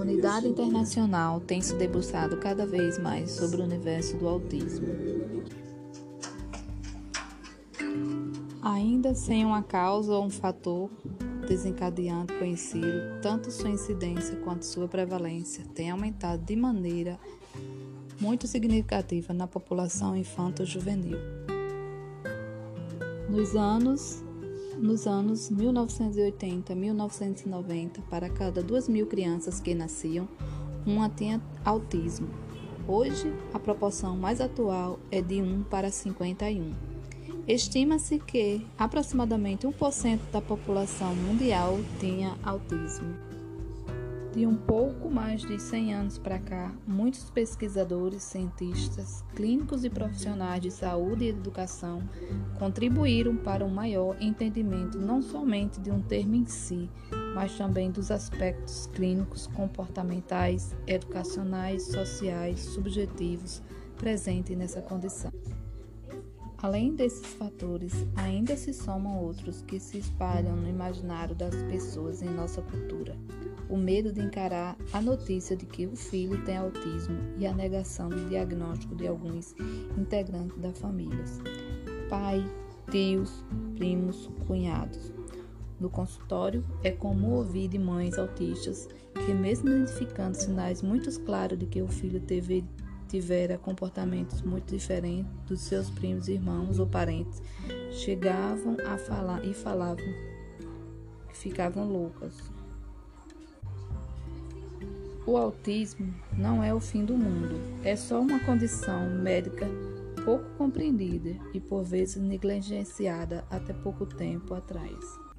comunidade internacional tem se debruçado cada vez mais sobre o universo do autismo. Ainda sem uma causa ou um fator desencadeante conhecido, tanto sua incidência quanto sua prevalência têm aumentado de maneira muito significativa na população infanto-juvenil. Nos anos nos anos 1980 1990, para cada 2 mil crianças que nasciam, uma tinha autismo. Hoje, a proporção mais atual é de 1 para 51. Estima-se que aproximadamente 1% da população mundial tinha autismo. De um pouco mais de 100 anos para cá, muitos pesquisadores, cientistas, clínicos e profissionais de saúde e educação contribuíram para um maior entendimento não somente de um termo em si, mas também dos aspectos clínicos, comportamentais, educacionais, sociais, subjetivos presentes nessa condição. Além desses fatores, ainda se somam outros que se espalham no imaginário das pessoas em nossa cultura. O medo de encarar a notícia de que o filho tem autismo e a negação do diagnóstico de alguns integrantes da família. Pai, tios, primos, cunhados. No consultório, é comum ouvir de mães autistas que, mesmo identificando sinais muito claros de que o filho teve tivera comportamentos muito diferentes dos seus primos, irmãos ou parentes, chegavam a falar e falavam que ficavam loucas. O autismo não é o fim do mundo, é só uma condição médica pouco compreendida e por vezes negligenciada até pouco tempo atrás.